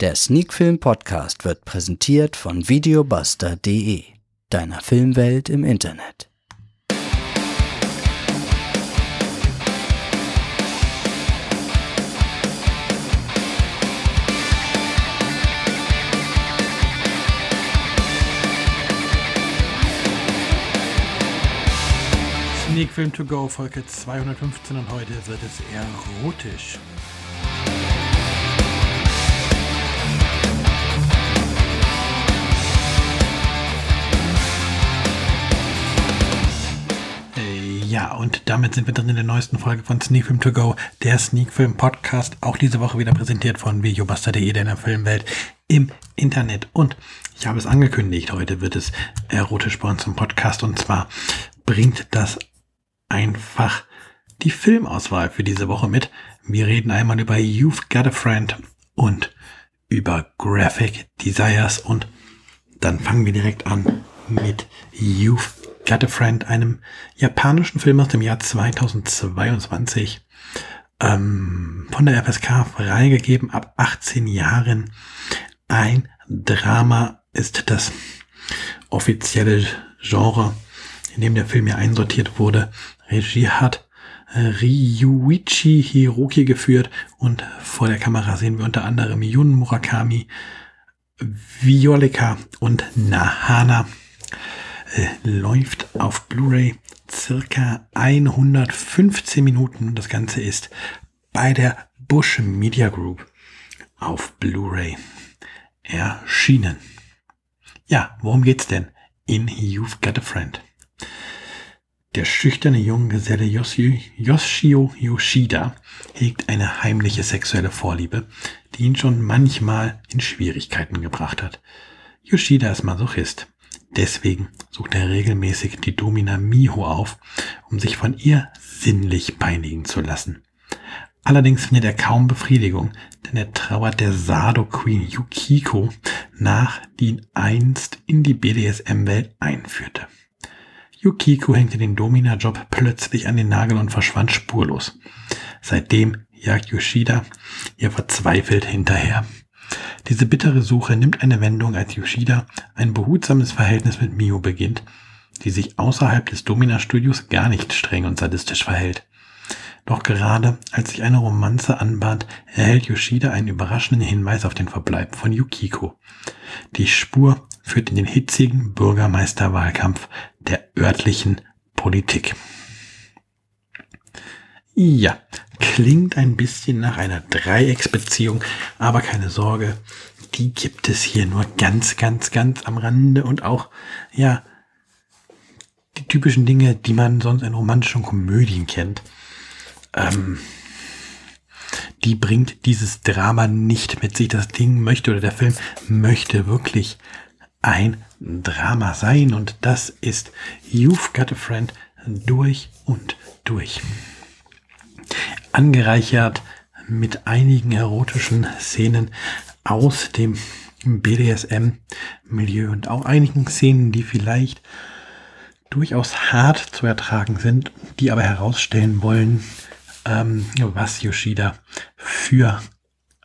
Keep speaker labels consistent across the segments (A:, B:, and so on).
A: Der Sneakfilm Podcast wird präsentiert von videobuster.de, deiner Filmwelt im Internet.
B: Sneak Film to go, Folge 215 und heute wird es erotisch. Und damit sind wir drin in der neuesten Folge von Sneak Film To Go, der Sneak Film Podcast. Auch diese Woche wieder präsentiert von videobuster.de, deiner Filmwelt im Internet. Und ich habe es angekündigt, heute wird es erotisch bei uns im Podcast. Und zwar bringt das einfach die Filmauswahl für diese Woche mit. Wir reden einmal über You've Got a Friend und über Graphic Desires. Und dann fangen wir direkt an mit You've Got a Friend, einem japanischen Film aus dem Jahr 2022, ähm, von der FSK freigegeben ab 18 Jahren. Ein Drama ist das offizielle Genre, in dem der Film ja einsortiert wurde. Regie hat äh, Ryuichi Hiroki geführt und vor der Kamera sehen wir unter anderem Jun Murakami, Violika und Nahana läuft auf Blu-ray circa 115 Minuten. Das Ganze ist bei der Bush Media Group auf Blu-ray erschienen. Ja, worum geht's denn in You've Got a Friend? Der schüchterne junge Geselle Yoshi, Yoshio Yoshida hegt eine heimliche sexuelle Vorliebe, die ihn schon manchmal in Schwierigkeiten gebracht hat. Yoshida ist Masochist. Deswegen sucht er regelmäßig die Domina Miho auf, um sich von ihr sinnlich peinigen zu lassen. Allerdings findet er kaum Befriedigung, denn er trauert der Sado Queen Yukiko nach, die ihn einst in die BDSM-Welt einführte. Yukiko hängte den Domina-Job plötzlich an den Nagel und verschwand spurlos. Seitdem jagt Yoshida ihr verzweifelt hinterher. Diese bittere Suche nimmt eine Wendung, als Yoshida ein behutsames Verhältnis mit Mio beginnt, die sich außerhalb des Domina-Studios gar nicht streng und sadistisch verhält. Doch gerade als sich eine Romanze anbahnt, erhält Yoshida einen überraschenden Hinweis auf den Verbleib von Yukiko. Die Spur führt in den hitzigen Bürgermeisterwahlkampf der örtlichen Politik. Ja, klingt ein bisschen nach einer Dreiecksbeziehung, aber keine Sorge, die gibt es hier nur ganz, ganz, ganz am Rande und auch, ja, die typischen Dinge, die man sonst in romantischen Komödien kennt. Ähm, die bringt dieses Drama nicht mit sich. Das Ding möchte oder der Film möchte wirklich ein Drama sein und das ist You've Got a Friend durch und durch angereichert mit einigen erotischen Szenen aus dem BDSM-Milieu und auch einigen Szenen, die vielleicht durchaus hart zu ertragen sind, die aber herausstellen wollen, ähm, was Yoshida für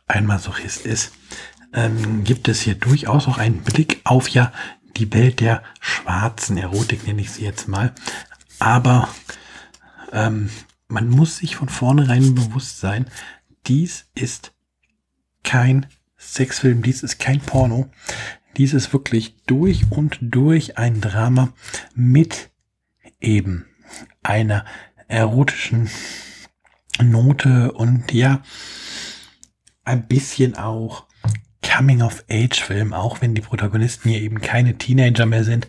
B: ein Masochist ist, ähm, gibt es hier durchaus auch einen Blick auf ja die Welt der schwarzen Erotik, nenne ich sie jetzt mal. Aber ähm, man muss sich von vornherein bewusst sein, dies ist kein Sexfilm, dies ist kein Porno. Dies ist wirklich durch und durch ein Drama mit eben einer erotischen Note und ja, ein bisschen auch Coming-of-Age-Film, auch wenn die Protagonisten hier eben keine Teenager mehr sind.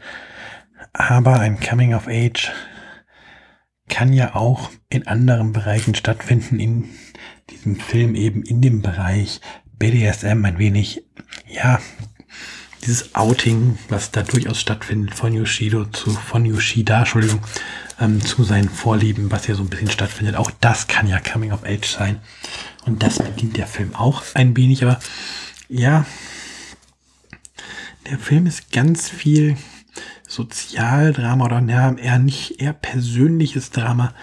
B: Aber ein Coming-of-Age kann ja auch in anderen Bereichen stattfinden, in diesem Film eben in dem Bereich BDSM ein wenig, ja, dieses Outing, was da durchaus stattfindet von Yoshido zu, von Yoshida, Entschuldigung, ähm, zu seinen Vorlieben, was hier so ein bisschen stattfindet. Auch das kann ja Coming of Age sein. Und das bedient der Film auch ein wenig, aber ja, der Film ist ganz viel Sozialdrama oder ja, eher nicht, eher persönliches Drama,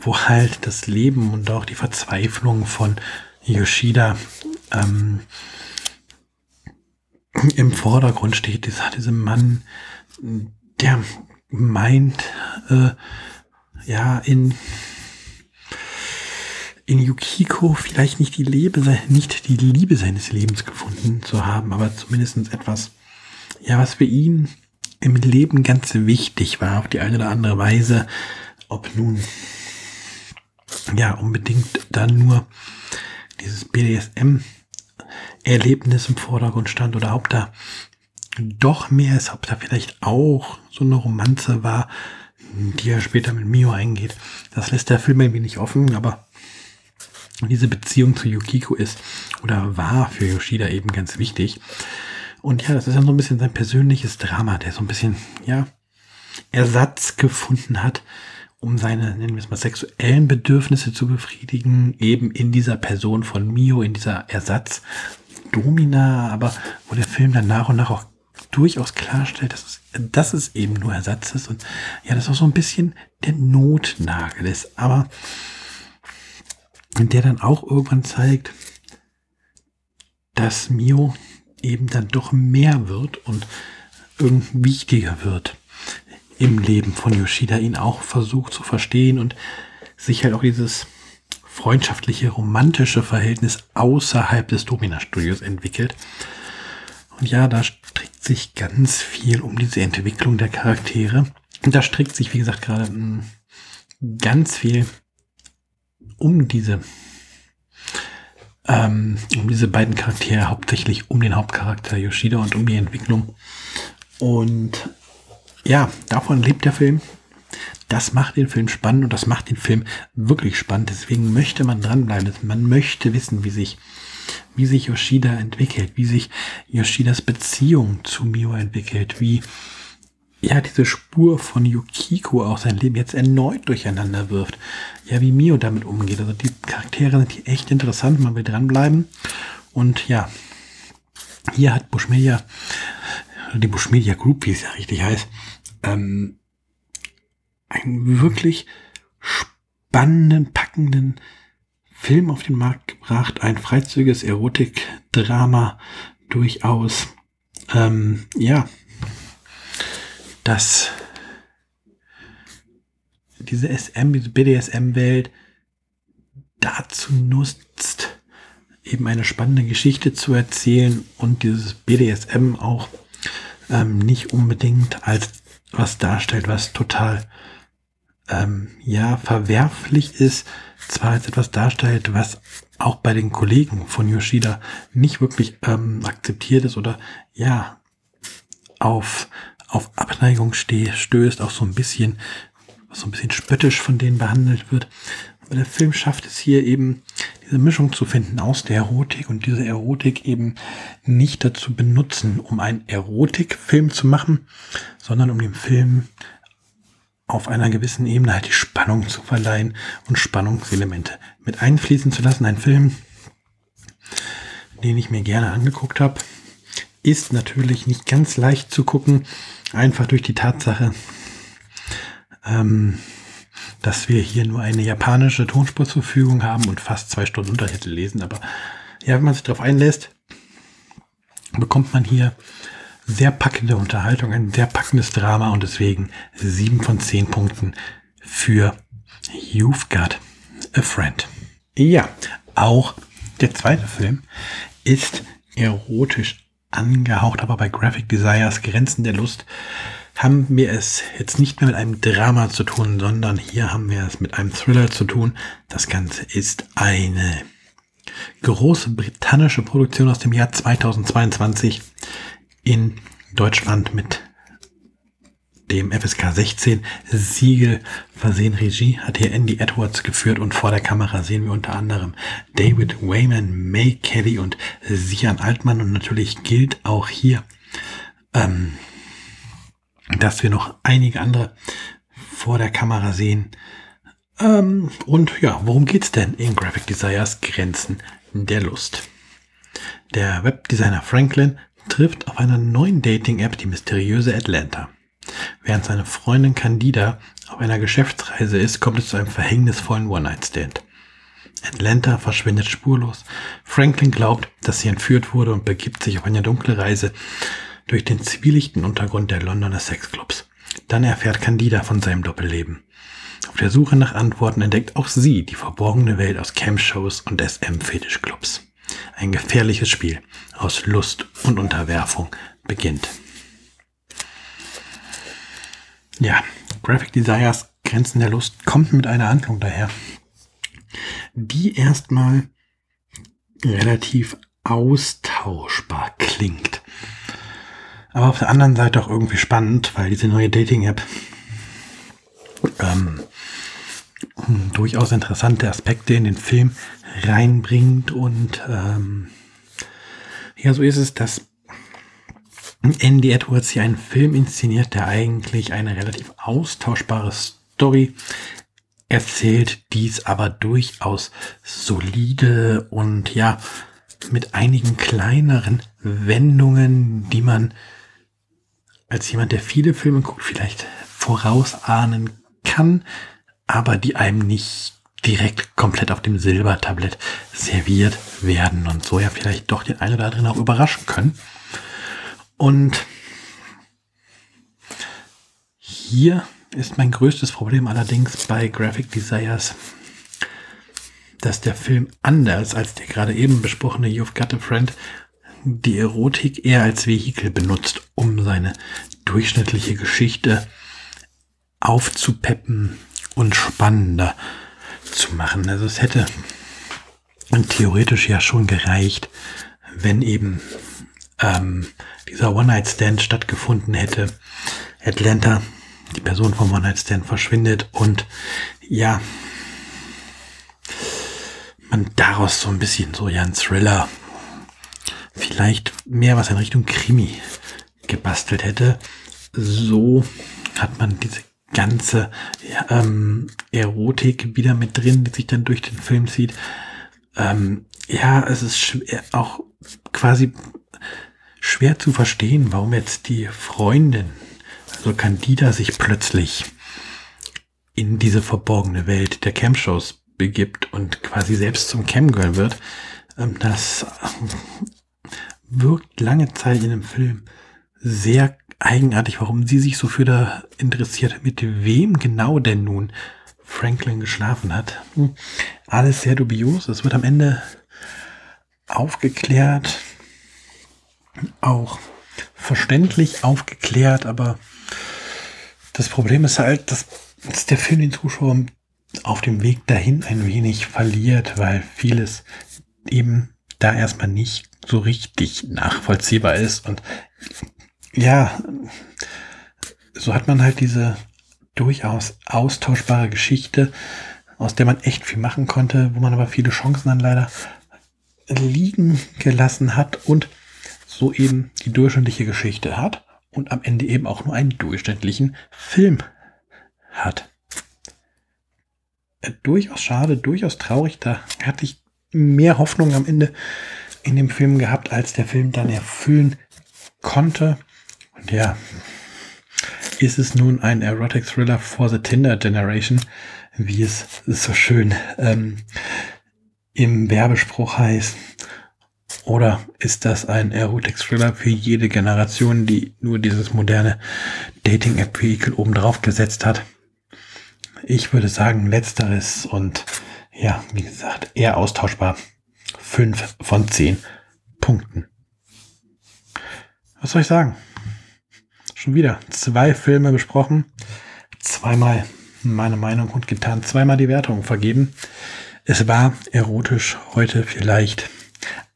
B: wo halt das Leben und auch die Verzweiflung von Yoshida ähm, im Vordergrund steht. Dieser, dieser Mann, der meint, äh, ja, in, in Yukiko vielleicht nicht die, Liebe, nicht die Liebe seines Lebens gefunden zu haben, aber zumindest etwas, ja, was für ihn im Leben ganz wichtig war, auf die eine oder andere Weise, ob nun, ja, unbedingt dann nur dieses BDSM-Erlebnis im Vordergrund stand oder ob da doch mehr ist, ob da vielleicht auch so eine Romanze war, die er später mit Mio eingeht. Das lässt der Film ein wenig offen, aber diese Beziehung zu Yukiko ist oder war für Yoshida eben ganz wichtig. Und ja, das ist ja so ein bisschen sein persönliches Drama, der so ein bisschen, ja, Ersatz gefunden hat, um seine, nennen wir es mal, sexuellen Bedürfnisse zu befriedigen, eben in dieser Person von Mio, in dieser Ersatz Domina, aber wo der Film dann nach und nach auch durchaus klarstellt, dass es, dass es eben nur Ersatz ist. Und ja, das auch so ein bisschen der Notnagel ist, aber der dann auch irgendwann zeigt, dass Mio eben dann doch mehr wird und irgendwie wichtiger wird im Leben von Yoshida, ihn auch versucht zu verstehen und sich halt auch dieses freundschaftliche, romantische Verhältnis außerhalb des Domina-Studios entwickelt. Und ja, da strickt sich ganz viel um diese Entwicklung der Charaktere. Und da strickt sich, wie gesagt, gerade hm, ganz viel um diese ähm, um diese beiden Charaktere, hauptsächlich um den Hauptcharakter Yoshida und um die Entwicklung. Und ja, davon lebt der Film. Das macht den Film spannend und das macht den Film wirklich spannend. Deswegen möchte man dranbleiben. Man möchte wissen, wie sich, wie sich Yoshida entwickelt, wie sich Yoshidas Beziehung zu Mio entwickelt, wie ja, diese Spur von Yukiko auch sein Leben jetzt erneut durcheinander wirft. Ja, wie Mio damit umgeht. Also die Charaktere sind hier echt interessant, man will dranbleiben. Und ja, hier hat Bushmedia, die Bushmedia Group, wie es ja richtig heißt, ähm, einen wirklich spannenden, packenden Film auf den Markt gebracht. Ein freizügiges Erotik-Drama durchaus. Ähm, ja, dass diese SM, diese BDSM-Welt dazu nutzt, eben eine spannende Geschichte zu erzählen und dieses BDSM auch ähm, nicht unbedingt als was darstellt, was total ähm, ja verwerflich ist, zwar als etwas darstellt, was auch bei den Kollegen von Yoshida nicht wirklich ähm, akzeptiert ist oder ja auf auf Abneigung stößt, auch so ein bisschen, so ein bisschen spöttisch von denen behandelt wird. Aber der Film schafft es hier eben, diese Mischung zu finden aus der Erotik und diese Erotik eben nicht dazu benutzen, um einen Erotikfilm zu machen, sondern um dem Film auf einer gewissen Ebene halt die Spannung zu verleihen und Spannungselemente mit einfließen zu lassen. Ein Film, den ich mir gerne angeguckt habe, ist natürlich nicht ganz leicht zu gucken, einfach durch die Tatsache, ähm, dass wir hier nur eine japanische Tonspur zur Verfügung haben und fast zwei Stunden Untertitel lesen. Aber ja, wenn man sich darauf einlässt, bekommt man hier sehr packende Unterhaltung, ein sehr packendes Drama und deswegen sieben von zehn Punkten für You've Got a Friend. Ja, auch der zweite Film ist erotisch angehaucht, aber bei Graphic Desires Grenzen der Lust haben wir es jetzt nicht mehr mit einem Drama zu tun, sondern hier haben wir es mit einem Thriller zu tun. Das Ganze ist eine große britannische Produktion aus dem Jahr 2022 in Deutschland mit dem FSK 16 Siegel versehen. Regie hat hier Andy Edwards geführt und vor der Kamera sehen wir unter anderem David Wayman, May Kelly und Sian Altmann und natürlich gilt auch hier, ähm, dass wir noch einige andere vor der Kamera sehen. Ähm, und ja, worum geht's denn in Graphic Desires Grenzen der Lust? Der Webdesigner Franklin trifft auf einer neuen Dating-App die mysteriöse Atlanta. Während seine Freundin Candida auf einer Geschäftsreise ist, kommt es zu einem verhängnisvollen One-Night-Stand. Atlanta verschwindet spurlos. Franklin glaubt, dass sie entführt wurde und begibt sich auf eine dunkle Reise durch den zwielichten Untergrund der Londoner Sexclubs. Dann erfährt Candida von seinem Doppelleben. Auf der Suche nach Antworten entdeckt auch sie die verborgene Welt aus Camp-Shows und SM-Fetischclubs. Ein gefährliches Spiel aus Lust und Unterwerfung beginnt. Ja, Graphic Desires Grenzen der Lust kommt mit einer Handlung daher, die erstmal relativ austauschbar klingt. Aber auf der anderen Seite auch irgendwie spannend, weil diese neue Dating-App ähm, durchaus interessante Aspekte in den Film reinbringt und ähm, ja, so ist es, dass Andy Edwards hier einen Film inszeniert, der eigentlich eine relativ austauschbare Story erzählt, dies aber durchaus solide und ja, mit einigen kleineren Wendungen, die man als jemand, der viele Filme guckt, vielleicht vorausahnen kann, aber die einem nicht direkt komplett auf dem Silbertablett serviert werden und so ja vielleicht doch den einen oder anderen auch überraschen können. Und hier ist mein größtes Problem allerdings bei Graphic Desires, dass der Film anders als der gerade eben besprochene You've Got a Friend die Erotik eher als Vehikel benutzt, um seine durchschnittliche Geschichte aufzupeppen und spannender zu machen. Also es hätte theoretisch ja schon gereicht, wenn eben ähm, dieser One-Night-Stand stattgefunden hätte. Atlanta, die Person vom One-Night-Stand verschwindet und ja, man daraus so ein bisschen so ja ein Thriller, vielleicht mehr was in Richtung Krimi gebastelt hätte. So hat man diese ganze ja, ähm, Erotik wieder mit drin, die sich dann durch den Film zieht. Ähm, ja, es ist schwer, auch quasi schwer zu verstehen, warum jetzt die Freundin, also Candida, sich plötzlich in diese verborgene Welt der Camp-Shows begibt und quasi selbst zum Camgirl wird. Ähm, das wirkt lange Zeit in dem Film sehr eigenartig, warum sie sich so für da interessiert, mit wem genau denn nun Franklin geschlafen hat. Hm. Alles sehr dubios. Es wird am Ende aufgeklärt, auch verständlich aufgeklärt, aber das Problem ist halt, dass, dass der Film den Zuschauer auf dem Weg dahin ein wenig verliert, weil vieles eben da erstmal nicht so richtig nachvollziehbar ist. Und ja, so hat man halt diese durchaus austauschbare Geschichte, aus der man echt viel machen konnte, wo man aber viele Chancen dann leider liegen gelassen hat und so eben die durchschnittliche Geschichte hat und am Ende eben auch nur einen durchschnittlichen Film hat. Äh, durchaus schade, durchaus traurig, da hatte ich mehr Hoffnung am Ende in dem Film gehabt, als der Film dann erfüllen konnte. Und ja, ist es nun ein Erotic Thriller for the Tinder Generation, wie es so schön ähm, im Werbespruch heißt? Oder ist das ein Erotic Thriller für jede Generation, die nur dieses moderne Dating-App-Vehikel obendrauf gesetzt hat? Ich würde sagen, letzteres und ja, wie gesagt, eher austauschbar. Fünf von zehn Punkten. Was soll ich sagen? Schon wieder zwei Filme besprochen, zweimal meine Meinung kundgetan, zweimal die Wertung vergeben. Es war erotisch heute vielleicht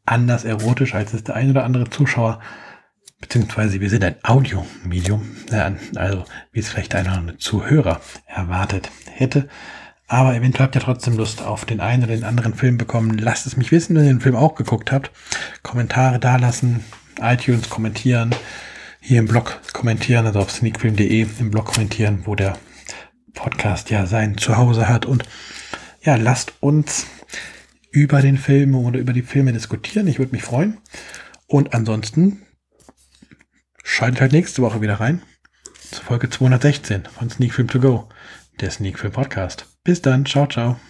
B: anders erotisch, als es der ein oder andere Zuschauer, beziehungsweise wir sind ein Audiomedium, also wie es vielleicht einer oder andere Zuhörer erwartet hätte. Aber eventuell habt ihr trotzdem Lust auf den einen oder den anderen Film bekommen. Lasst es mich wissen, wenn ihr den Film auch geguckt habt. Kommentare dalassen, iTunes kommentieren, hier im Blog kommentieren, also auf sneakfilm.de im Blog kommentieren, wo der Podcast ja sein Zuhause hat. Und ja, lasst uns über den Film oder über die Filme diskutieren. Ich würde mich freuen. Und ansonsten schaltet halt nächste Woche wieder rein zur Folge 216 von Sneak Film To Go, der Sneak Film Podcast. Bis dann, ciao, ciao.